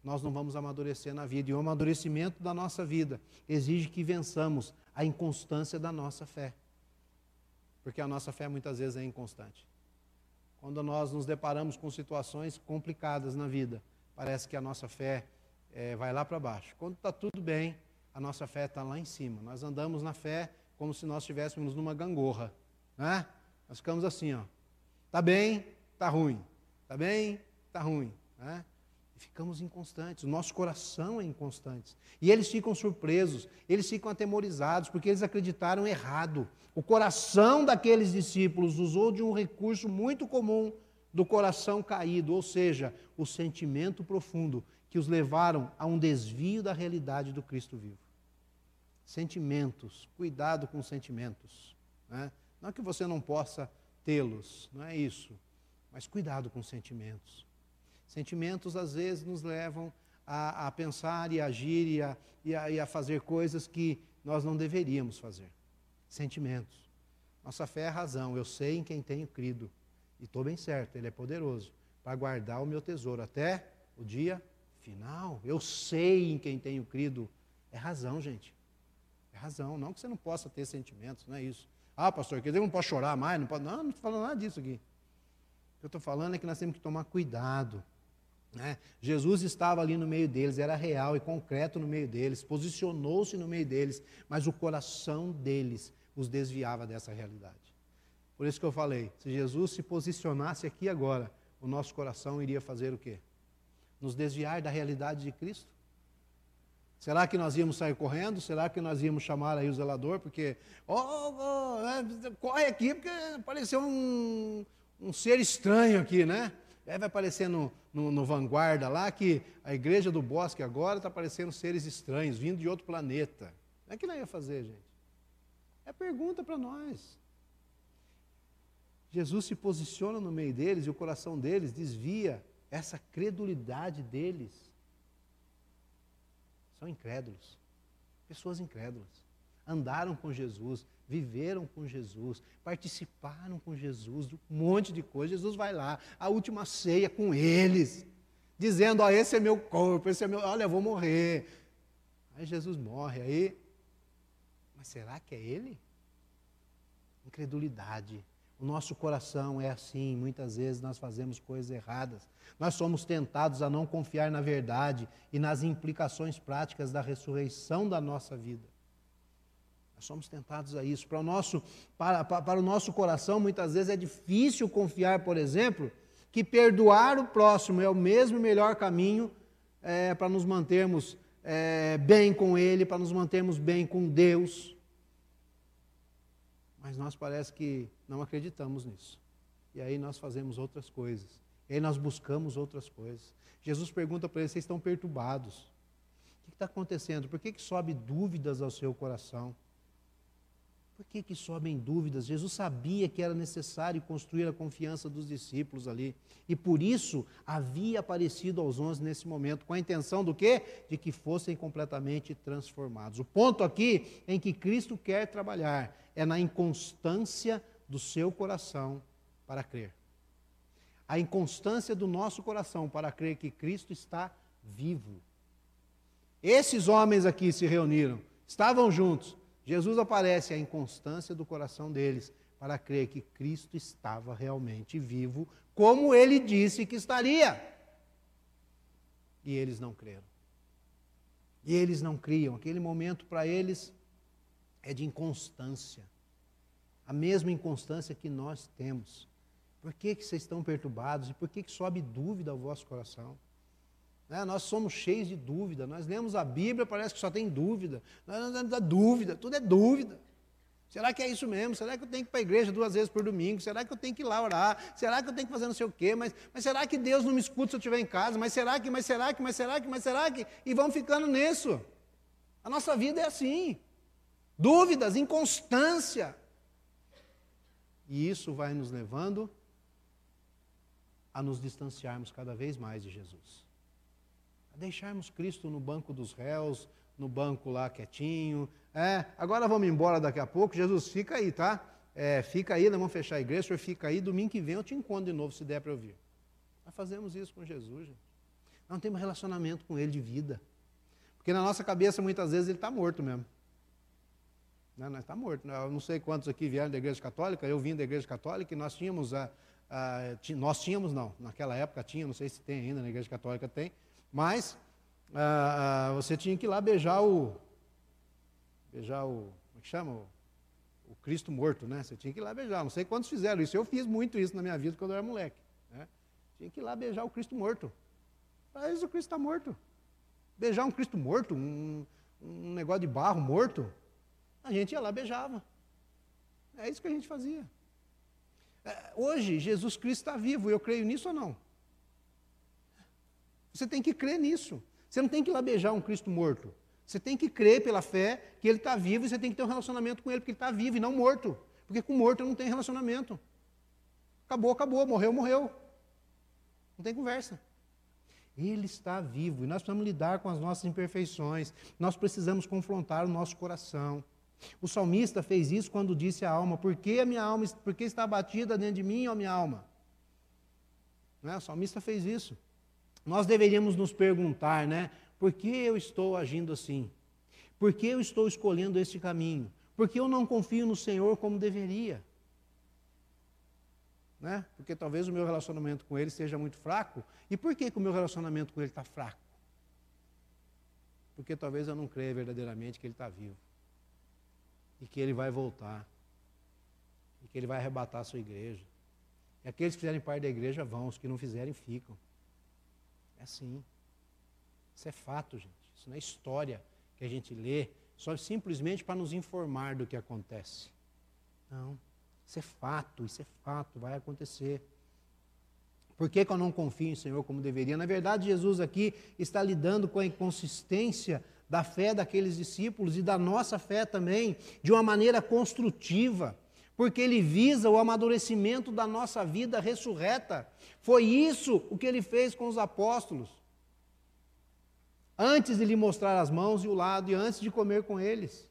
nós não vamos amadurecer na vida. E o amadurecimento da nossa vida exige que vençamos a inconstância da nossa fé. Porque a nossa fé muitas vezes é inconstante. Quando nós nos deparamos com situações complicadas na vida, parece que a nossa fé é, vai lá para baixo. Quando está tudo bem, a nossa fé está lá em cima. Nós andamos na fé como se nós estivéssemos numa gangorra. Né? Nós ficamos assim, ó. Tá bem, tá ruim. Tá bem, tá ruim. Né? E ficamos inconstantes. O nosso coração é inconstante. E eles ficam surpresos, eles ficam atemorizados, porque eles acreditaram errado. O coração daqueles discípulos usou de um recurso muito comum do coração caído, ou seja, o sentimento profundo que os levaram a um desvio da realidade do Cristo vivo. Sentimentos, cuidado com sentimentos. Né? Não é que você não possa tê-los, não é isso. Mas cuidado com sentimentos. Sentimentos às vezes nos levam a, a pensar e agir e a, e, a, e a fazer coisas que nós não deveríamos fazer. Sentimentos. Nossa fé é a razão. Eu sei em quem tenho crido. E estou bem certo, Ele é poderoso para guardar o meu tesouro até o dia final. Eu sei em quem tenho crido. É razão, gente. É razão. Não que você não possa ter sentimentos, não é isso. Ah, pastor, quer dizer, não pode chorar mais? Não, pode... não, não estou falando nada disso aqui. O que eu estou falando é que nós temos que tomar cuidado. Né? Jesus estava ali no meio deles, era real e concreto no meio deles, posicionou-se no meio deles, mas o coração deles os desviava dessa realidade. Por isso que eu falei, se Jesus se posicionasse aqui agora, o nosso coração iria fazer o quê? Nos desviar da realidade de Cristo? Será que nós íamos sair correndo? Será que nós íamos chamar aí o zelador? Porque, oh, oh, corre aqui, porque apareceu um, um ser estranho aqui, né? Aí vai aparecer no, no, no, Vanguarda lá que a igreja do bosque agora está aparecendo seres estranhos, vindo de outro planeta. O é que nós ia fazer, gente? É pergunta para nós. Jesus se posiciona no meio deles e o coração deles desvia essa credulidade deles são incrédulos. Pessoas incrédulas. Andaram com Jesus, viveram com Jesus, participaram com Jesus, um monte de coisa. Jesus vai lá, a última ceia com eles, dizendo: Ó, esse é meu corpo, esse é meu. Olha, eu vou morrer. Aí Jesus morre, aí. Mas será que é ele? Incredulidade. O nosso coração é assim, muitas vezes nós fazemos coisas erradas. Nós somos tentados a não confiar na verdade e nas implicações práticas da ressurreição da nossa vida. Nós somos tentados a isso. Para o nosso, para, para o nosso coração, muitas vezes é difícil confiar, por exemplo, que perdoar o próximo é o mesmo melhor caminho é, para nos mantermos é, bem com Ele, para nos mantermos bem com Deus. Mas nós parece que não acreditamos nisso. E aí nós fazemos outras coisas. E aí nós buscamos outras coisas. Jesus pergunta para eles: vocês estão perturbados? O que está acontecendo? Por que, que sobe dúvidas ao seu coração? Por que, que sobem dúvidas? Jesus sabia que era necessário construir a confiança dos discípulos ali. E por isso havia aparecido aos onze nesse momento, com a intenção do quê? De que fossem completamente transformados. O ponto aqui em que Cristo quer trabalhar é na inconstância do seu coração para crer. A inconstância do nosso coração para crer que Cristo está vivo. Esses homens aqui se reuniram, estavam juntos, Jesus aparece a inconstância do coração deles para crer que Cristo estava realmente vivo, como ele disse que estaria. E eles não creram. E eles não criam. Aquele momento para eles é de inconstância. A mesma inconstância que nós temos. Por que, que vocês estão perturbados? E por que, que sobe dúvida ao vosso coração? Né? Nós somos cheios de dúvida. Nós lemos a Bíblia, parece que só tem dúvida. Nós não temos dúvida, tudo é dúvida. Será que é isso mesmo? Será que eu tenho que ir para a igreja duas vezes por domingo? Será que eu tenho que ir lá orar? Será que eu tenho que fazer não sei o quê? Mas, mas será que Deus não me escuta se eu estiver em casa? Mas será que, mas será que, mas será que, mas será que? E vão ficando nisso. A nossa vida é assim. Dúvidas, inconstância. E isso vai nos levando a nos distanciarmos cada vez mais de Jesus a deixarmos Cristo no banco dos réus, no banco lá quietinho. É, agora vamos embora daqui a pouco. Jesus, fica aí, tá? É, fica aí, nós vamos fechar a igreja, o senhor fica aí, domingo que vem eu te encontro de novo, se der para eu vir. Nós fazemos isso com Jesus, gente. Nós não temos relacionamento com Ele de vida. Porque na nossa cabeça, muitas vezes, Ele está morto mesmo. Não, nós está morto. Eu não sei quantos aqui vieram da igreja católica, eu vim da igreja católica e nós tínhamos a, a, nós tínhamos não, naquela época tinha, não sei se tem ainda na igreja católica tem, mas ah, ah, você tinha que ir lá beijar o. Beijar o. Como é que chama? O, o, Cristo morto, né? Você tinha que ir lá beijar. Não sei quantos fizeram isso. Eu fiz muito isso na minha vida quando eu era moleque. Né? Tinha que ir lá beijar o Cristo morto. Mas o Cristo está morto. Beijar um Cristo morto, um, um negócio de barro morto, a gente ia lá beijava. É isso que a gente fazia. É, hoje, Jesus Cristo está vivo, eu creio nisso ou não? Você tem que crer nisso. Você não tem que ir lá beijar um Cristo morto. Você tem que crer pela fé que ele está vivo e você tem que ter um relacionamento com ele, porque ele está vivo e não morto. Porque com morto não tem relacionamento. Acabou, acabou, morreu, morreu. Não tem conversa. Ele está vivo e nós precisamos lidar com as nossas imperfeições. Nós precisamos confrontar o nosso coração. O salmista fez isso quando disse à alma: Por que a minha alma, por que está abatida dentro de mim, ó minha alma? É? O salmista fez isso. Nós deveríamos nos perguntar, né? Por que eu estou agindo assim? Por que eu estou escolhendo este caminho? Por que eu não confio no Senhor como deveria? Né? Porque talvez o meu relacionamento com Ele seja muito fraco. E por que, que o meu relacionamento com Ele está fraco? Porque talvez eu não creia verdadeiramente que Ele está vivo. E que Ele vai voltar. E que Ele vai arrebatar a sua igreja. E aqueles que fizerem parte da igreja vão, os que não fizerem ficam. É assim. Isso é fato, gente. Isso não é história que a gente lê só simplesmente para nos informar do que acontece. Não. Isso é fato, isso é fato, vai acontecer. Por que, que eu não confio em Senhor como deveria? Na verdade, Jesus aqui está lidando com a inconsistência da fé daqueles discípulos e da nossa fé também, de uma maneira construtiva porque ele visa o amadurecimento da nossa vida ressurreta. Foi isso o que ele fez com os apóstolos. Antes de lhe mostrar as mãos e o lado, e antes de comer com eles.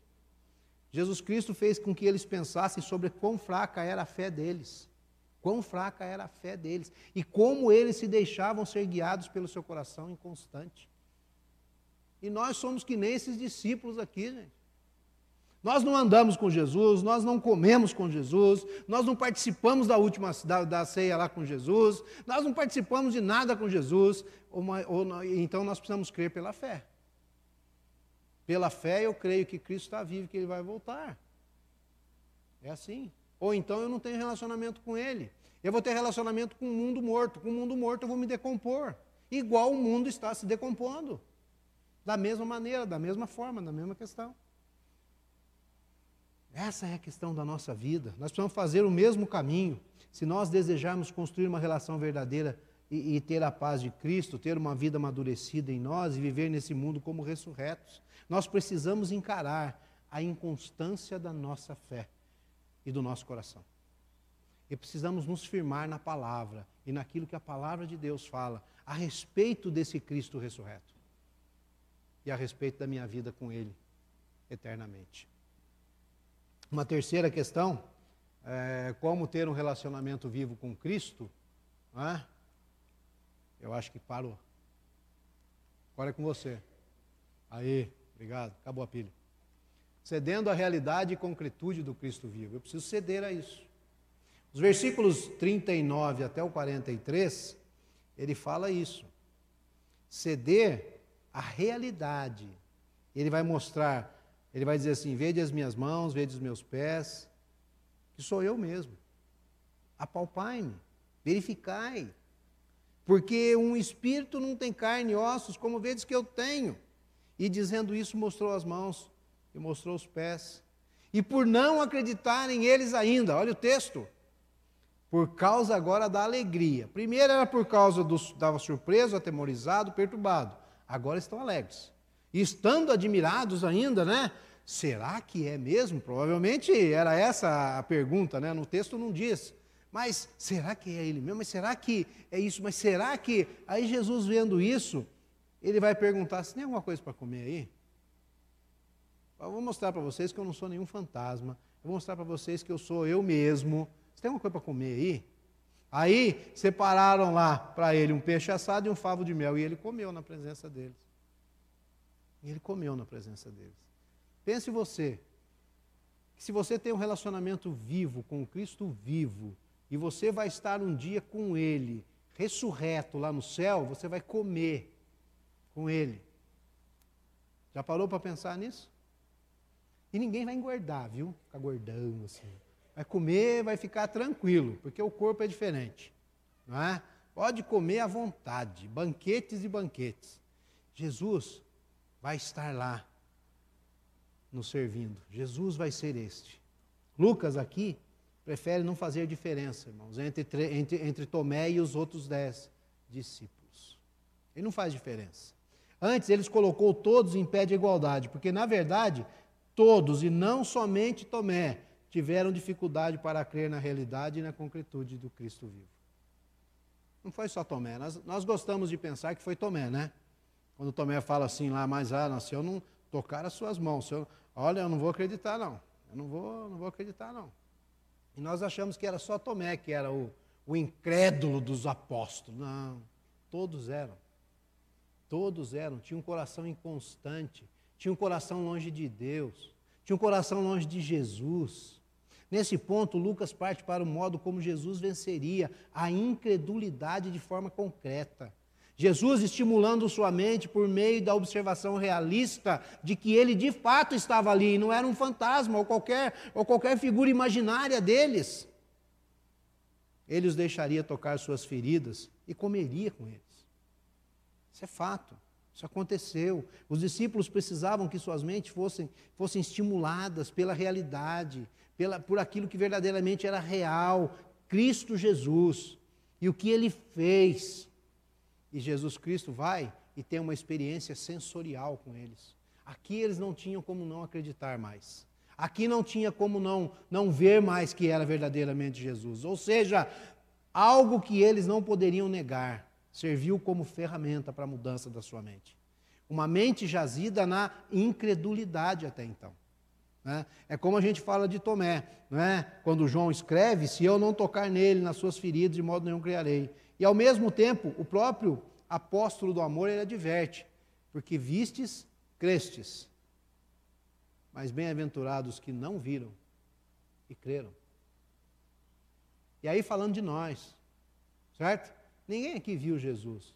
Jesus Cristo fez com que eles pensassem sobre quão fraca era a fé deles. Quão fraca era a fé deles. E como eles se deixavam ser guiados pelo seu coração inconstante. E nós somos que nem esses discípulos aqui, gente. Nós não andamos com Jesus, nós não comemos com Jesus, nós não participamos da última da, da ceia lá com Jesus, nós não participamos de nada com Jesus, ou, ou, então nós precisamos crer pela fé. Pela fé eu creio que Cristo está vivo, que Ele vai voltar. É assim. Ou então eu não tenho relacionamento com Ele. Eu vou ter relacionamento com o mundo morto. Com o mundo morto eu vou me decompor. Igual o mundo está se decompondo. Da mesma maneira, da mesma forma, da mesma questão. Essa é a questão da nossa vida. Nós precisamos fazer o mesmo caminho. Se nós desejarmos construir uma relação verdadeira e, e, ter a paz de Cristo, ter uma vida amadurecida em nós e viver nesse mundo como ressurretos, nós precisamos encarar a inconstância da nossa fé e do nosso coração. E precisamos nos firmar na palavra e naquilo que a palavra de Deus fala a respeito desse Cristo ressurreto e a respeito da minha vida com Ele eternamente. Uma terceira questão é como ter um relacionamento vivo com Cristo. É? Eu acho que parou. Agora é com você. Aí, obrigado. Acabou a pilha. Cedendo à realidade e concretude do Cristo vivo. Eu preciso ceder a isso. Os versículos 39 até o 43, ele fala isso. Ceder à realidade. Ele vai mostrar ele vai dizer assim: Vede as minhas mãos, vede os meus pés, que sou eu mesmo. Apalpai-me, verificai. Porque um espírito não tem carne e ossos, como vedes que eu tenho. E dizendo isso, mostrou as mãos e mostrou os pés. E por não acreditarem eles ainda, olha o texto, por causa agora da alegria. Primeiro era por causa do estava surpreso, atemorizado, perturbado. Agora estão alegres. E estando admirados ainda, né? Será que é mesmo? Provavelmente era essa a pergunta, né? No texto não diz. Mas será que é ele mesmo? Mas será que é isso? Mas será que. Aí Jesus vendo isso, ele vai perguntar: se tem alguma coisa para comer aí? Eu vou mostrar para vocês que eu não sou nenhum fantasma. Eu vou mostrar para vocês que eu sou eu mesmo. Você tem alguma coisa para comer aí? Aí separaram lá para ele um peixe assado e um favo de mel. E ele comeu na presença deles. E ele comeu na presença deles. Pense você, que se você tem um relacionamento vivo com Cristo vivo, e você vai estar um dia com Ele, ressurreto lá no céu, você vai comer com Ele. Já parou para pensar nisso? E ninguém vai engordar, viu? Ficar gordão assim. Vai comer, vai ficar tranquilo, porque o corpo é diferente. Não é? Pode comer à vontade, banquetes e banquetes. Jesus vai estar lá nos servindo. Jesus vai ser este. Lucas aqui prefere não fazer diferença, irmãos, entre, entre, entre Tomé e os outros dez discípulos. Ele não faz diferença. Antes, eles colocou todos em pé de igualdade, porque, na verdade, todos, e não somente Tomé, tiveram dificuldade para crer na realidade e na concretude do Cristo vivo. Não foi só Tomé. Nós, nós gostamos de pensar que foi Tomé, né? Quando Tomé fala assim lá, mas ah, se eu não tocar as suas mãos, eu, olha, eu não vou acreditar não. Eu não vou, não vou acreditar não. E nós achamos que era só Tomé que era o, o incrédulo dos apóstolos. Não, todos eram. Todos eram, tinham um coração inconstante, tinham um coração longe de Deus, tinham um coração longe de Jesus. Nesse ponto, Lucas parte para o modo como Jesus venceria a incredulidade de forma concreta. Jesus estimulando sua mente por meio da observação realista de que ele de fato estava ali, e não era um fantasma ou qualquer, ou qualquer figura imaginária deles. Ele os deixaria tocar suas feridas e comeria com eles. Isso é fato. Isso aconteceu. Os discípulos precisavam que suas mentes fossem, fossem estimuladas pela realidade, pela, por aquilo que verdadeiramente era real, Cristo Jesus, e o que ele fez. E Jesus Cristo vai e tem uma experiência sensorial com eles. Aqui eles não tinham como não acreditar mais. Aqui não tinha como não, não ver mais que era verdadeiramente Jesus. Ou seja, algo que eles não poderiam negar serviu como ferramenta para a mudança da sua mente. Uma mente jazida na incredulidade até então. Né? É como a gente fala de Tomé, não é? quando João escreve: Se eu não tocar nele, nas suas feridas, de modo nenhum criarei. E ao mesmo tempo, o próprio apóstolo do amor ele adverte: porque vistes, crestes. mas bem-aventurados que não viram e creram. E aí falando de nós, certo? Ninguém aqui viu Jesus.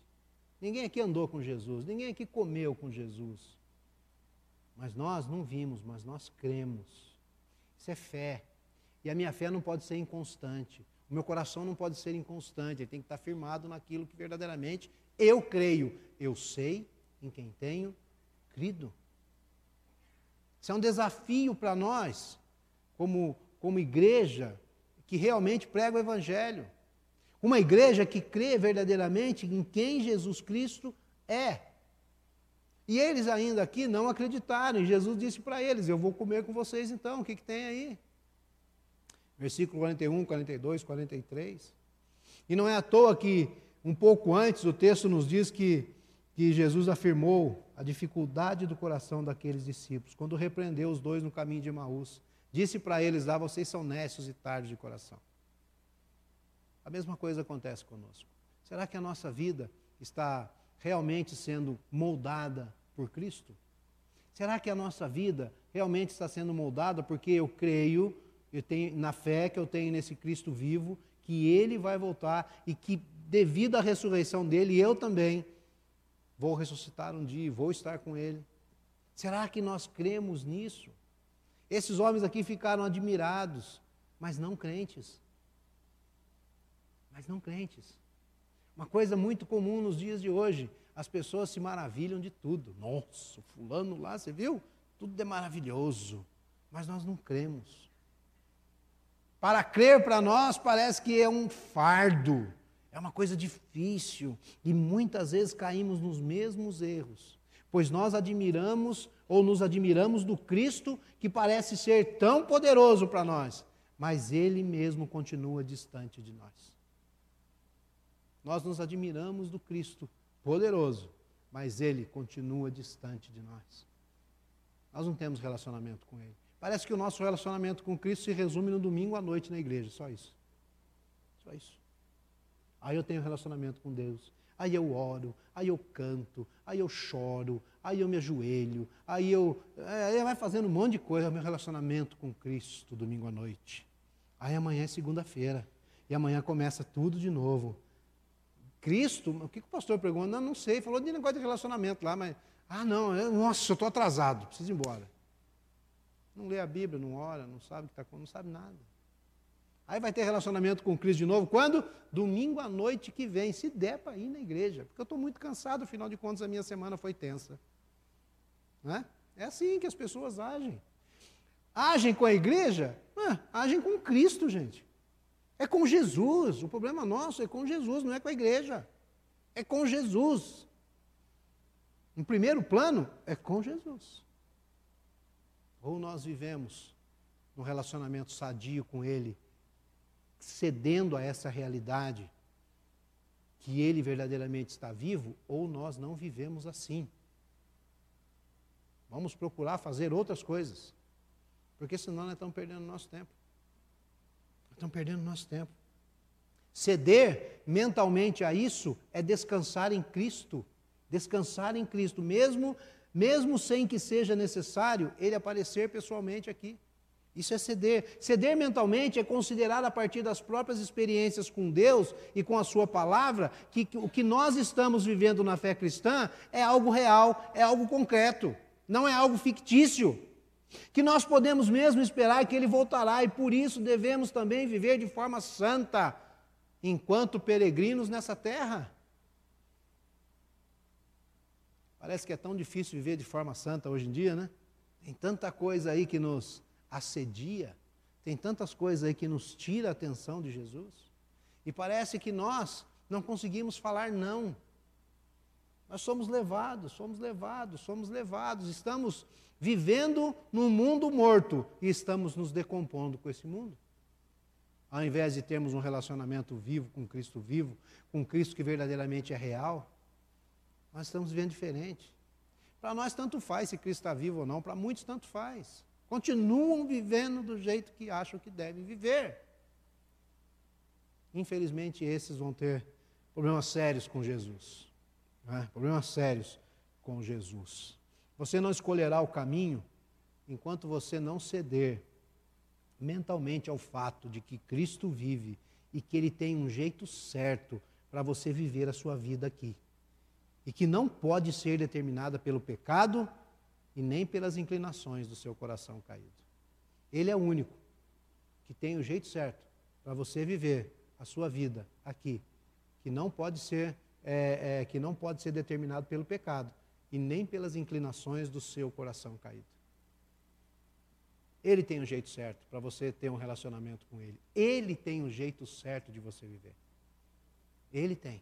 Ninguém aqui andou com Jesus. Ninguém aqui comeu com Jesus. Mas nós não vimos, mas nós cremos. Isso é fé. E a minha fé não pode ser inconstante. O meu coração não pode ser inconstante. Ele tem que estar firmado naquilo que verdadeiramente eu creio. Eu sei em quem tenho crido. Isso é um desafio para nós, como, como igreja, que realmente prega o Evangelho. Uma igreja que crê verdadeiramente em quem Jesus Cristo é. E eles ainda aqui não acreditaram. E Jesus disse para eles: Eu vou comer com vocês então, o que, que tem aí? Versículo 41, 42, 43. E não é à toa que, um pouco antes, o texto nos diz que, que Jesus afirmou a dificuldade do coração daqueles discípulos, quando repreendeu os dois no caminho de Emaús. Disse para eles lá: Vocês são nécios e tardos de coração. A mesma coisa acontece conosco. Será que a nossa vida está realmente sendo moldada por Cristo? Será que a nossa vida realmente está sendo moldada porque eu creio, eu tenho na fé que eu tenho nesse Cristo vivo, que ele vai voltar e que devido à ressurreição dele, eu também vou ressuscitar um dia, vou estar com ele? Será que nós cremos nisso? Esses homens aqui ficaram admirados, mas não crentes mas não crentes. Uma coisa muito comum nos dias de hoje, as pessoas se maravilham de tudo. Nossa, fulano lá, você viu? Tudo é maravilhoso, mas nós não cremos. Para crer para nós parece que é um fardo, é uma coisa difícil e muitas vezes caímos nos mesmos erros, pois nós admiramos ou nos admiramos do Cristo que parece ser tão poderoso para nós, mas ele mesmo continua distante de nós. Nós nos admiramos do Cristo poderoso, mas ele continua distante de nós. Nós não temos relacionamento com ele. Parece que o nosso relacionamento com Cristo se resume no domingo à noite na igreja, só isso. Só isso. Aí eu tenho relacionamento com Deus. Aí eu oro, aí eu canto, aí eu choro, aí eu me ajoelho, aí eu. É, aí vai fazendo um monte de coisa, meu relacionamento com Cristo, domingo à noite. Aí amanhã é segunda-feira. E amanhã começa tudo de novo. Cristo, o que, o pastor pregou? Não, não sei, falou de negócio de relacionamento lá, mas, ah, não, eu, nossa, eu estou atrasado, preciso ir embora. Não lê a Bíblia, não ora, não sabe o que está acontecendo, não sabe nada. Aí vai ter relacionamento com Cristo de novo, quando? Domingo à noite que vem, se der para ir na igreja, porque eu estou muito cansado, afinal de contas a minha semana foi tensa. Não é? é assim que as pessoas agem. Agem com a igreja? Ah, agem com Cristo, gente. É com Jesus. O problema nosso é com Jesus, não é com a igreja. É com Jesus. Em primeiro plano, é com Jesus. Ou nós vivemos num relacionamento sadio com Ele, cedendo a essa realidade que Ele verdadeiramente está vivo, ou nós não vivemos assim. Vamos procurar fazer outras coisas, porque senão nós estamos perdendo nosso tempo. Estão perdendo nosso tempo. Ceder mentalmente a isso é descansar em Cristo. Descansar em Cristo, mesmo, mesmo sem que seja necessário ele aparecer pessoalmente aqui. Isso é ceder. Ceder mentalmente é considerar a partir das próprias experiências com Deus e com a Sua palavra que, que o que nós estamos vivendo na fé cristã é algo real, é algo concreto, não é algo fictício que nós podemos mesmo esperar que Ele voltará e por isso devemos também viver de forma santa enquanto peregrinos nessa terra. Parece que é tão difícil viver de forma santa hoje em dia, né? Tem tanta coisa aí que nos assedia, tem tantas coisas aí que nos tira a atenção de Jesus. E parece que nós não conseguimos falar não. Nós somos levados, somos levados, somos levados, estamos vivendo num mundo morto e estamos nos decompondo com esse mundo. Ao invés de termos um relacionamento vivo com Cristo vivo, com Cristo que verdadeiramente é real, nós estamos vivendo diferente. Para nós, tanto faz se Cristo está vivo ou não, para muitos, tanto faz. Continuam vivendo do jeito que acham que devem viver. Infelizmente, esses vão ter problemas sérios com Jesus. Né? Problemas sérios com Jesus. Você não escolherá o caminho enquanto você não ceder mentalmente ao fato de que Cristo vive e que Ele tem um jeito certo para você viver a sua vida aqui. E que não pode ser determinada pelo pecado e nem pelas inclinações do seu coração caído. Ele é o único que tem o jeito certo para você viver a sua vida aqui, que não pode ser é, é, que não pode ser determinado pelo pecado e nem pelas inclinações do seu coração caído. Ele tem um jeito certo para você ter um relacionamento com Ele. Ele tem um jeito certo de você viver. Ele tem.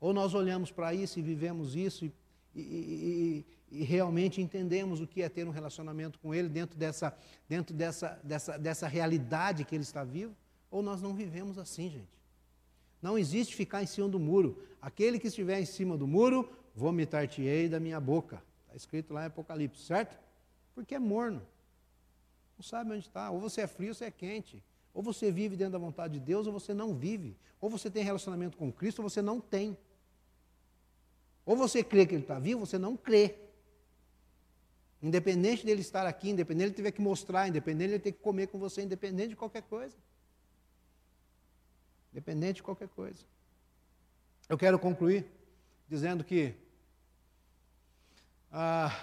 Ou nós olhamos para isso e vivemos isso e, e, e, e, realmente entendemos o que é ter um relacionamento com Ele dentro, dessa, dentro dessa, dessa, dessa realidade que Ele está vivo, ou nós não vivemos assim, gente. Não existe ficar em cima do muro. Aquele que estiver em cima do muro, vomitar-te-ei da minha boca. Está escrito lá em Apocalipse, certo? Porque é morno. Não sabe onde está. Ou você é frio ou você é quente. Ou você vive dentro da vontade de Deus ou você não vive. Ou você tem relacionamento com Cristo ou você não tem. Ou você crê que Ele está vivo ou você não crê. Independente dele estar aqui, independente dele tiver que mostrar, independente dele ter que comer com você, independente de qualquer coisa. Independente de qualquer coisa. Eu quero concluir dizendo que ah,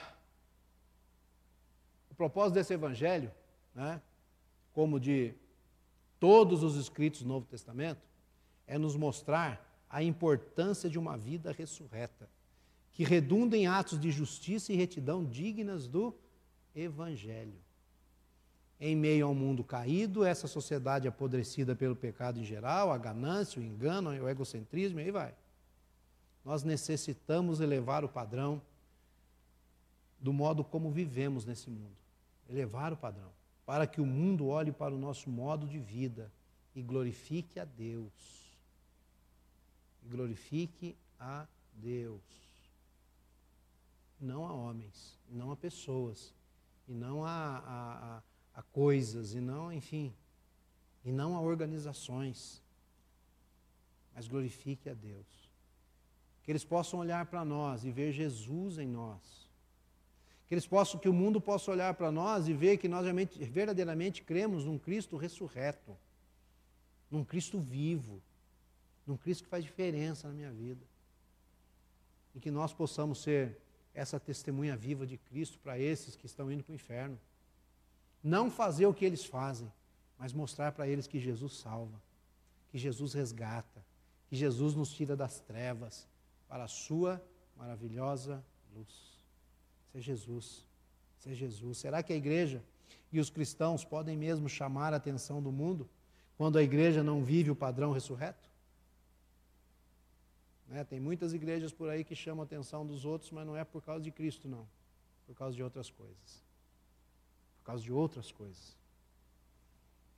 o propósito desse evangelho, né, como de todos os escritos do Novo Testamento, é nos mostrar a importância de uma vida ressurreta, que redunda em atos de justiça e retidão dignas do Evangelho. Em meio ao mundo caído, essa sociedade apodrecida pelo pecado em geral, a ganância, o engano, o egocentrismo, e aí vai. Nós necessitamos elevar o padrão do modo como vivemos nesse mundo. Elevar o padrão para que o mundo olhe para o nosso modo de vida e glorifique a Deus. E glorifique a Deus. Não a homens, não a pessoas, e não a, a, a, a coisas, e não, enfim, e não a organizações, mas glorifique a Deus. Que eles possam olhar para nós e ver Jesus em nós que eles possam, que o mundo possa olhar para nós e ver que nós verdadeiramente cremos num Cristo ressurreto, num Cristo vivo, num Cristo que faz diferença na minha vida. E que nós possamos ser essa testemunha viva de Cristo para esses que estão indo para o inferno. Não fazer o que eles fazem, mas mostrar para eles que Jesus salva, que Jesus resgata, que Jesus nos tira das trevas para a sua maravilhosa luz. Isso é Jesus. Isso é Jesus. Será que a igreja e os cristãos podem mesmo chamar a atenção do mundo quando a igreja não vive o padrão ressurreto? Né? Tem muitas igrejas por aí que chamam a atenção dos outros, mas não é por causa de Cristo, não. Por causa de outras coisas. Por causa de outras coisas.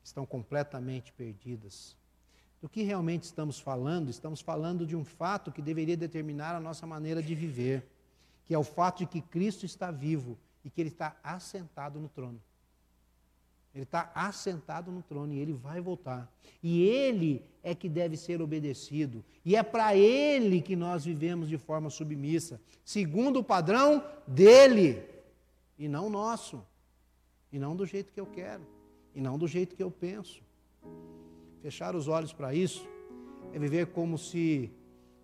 Estão completamente perdidas. Do que realmente estamos falando? Estamos falando de um fato que deveria determinar a nossa maneira de viver que é o fato de que Cristo está vivo e que Ele está assentado no trono. Ele está assentado no trono e ele vai voltar. E ele é que deve ser obedecido. E é para ele que nós vivemos de forma submissa, segundo o padrão dele, e não nosso. E não do jeito que eu quero, e não do jeito que eu penso. Fechar os olhos para isso é viver como se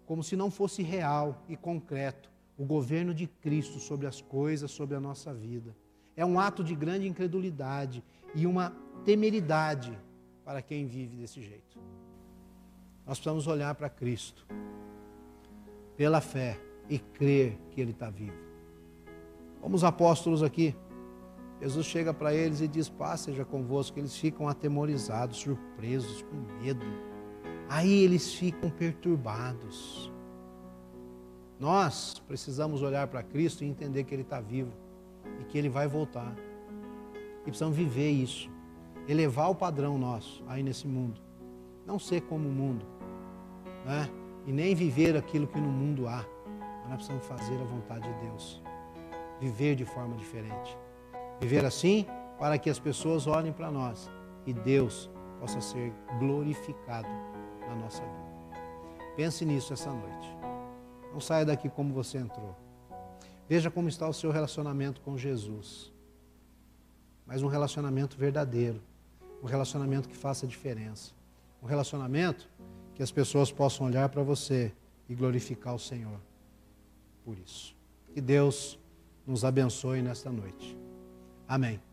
como se não fosse real e concreto o governo de Cristo sobre as coisas, sobre a nossa vida. É um ato de grande incredulidade e uma temeridade para quem vive desse jeito. Nós precisamos olhar para Cristo pela fé e crer que Ele está vivo. Como os apóstolos aqui, Jesus chega para eles e diz: Paz seja convosco. Eles ficam atemorizados, surpresos, com medo. Aí eles ficam perturbados. Nós precisamos olhar para Cristo e entender que Ele está vivo e que Ele vai voltar. E precisamos viver isso, elevar o padrão nosso aí nesse mundo. Não ser como o mundo, né? e nem viver aquilo que no mundo há. Mas nós precisamos fazer a vontade de Deus, viver de forma diferente. Viver assim para que as pessoas olhem para nós e Deus possa ser glorificado na nossa vida. Pense nisso essa noite. Não saia daqui como você entrou. Veja como está o seu relacionamento com Jesus. mas um relacionamento verdadeiro, um relacionamento que faça diferença, um relacionamento que as pessoas possam olhar para você e glorificar o Senhor por isso. Que Deus nos abençoe nesta noite. Amém.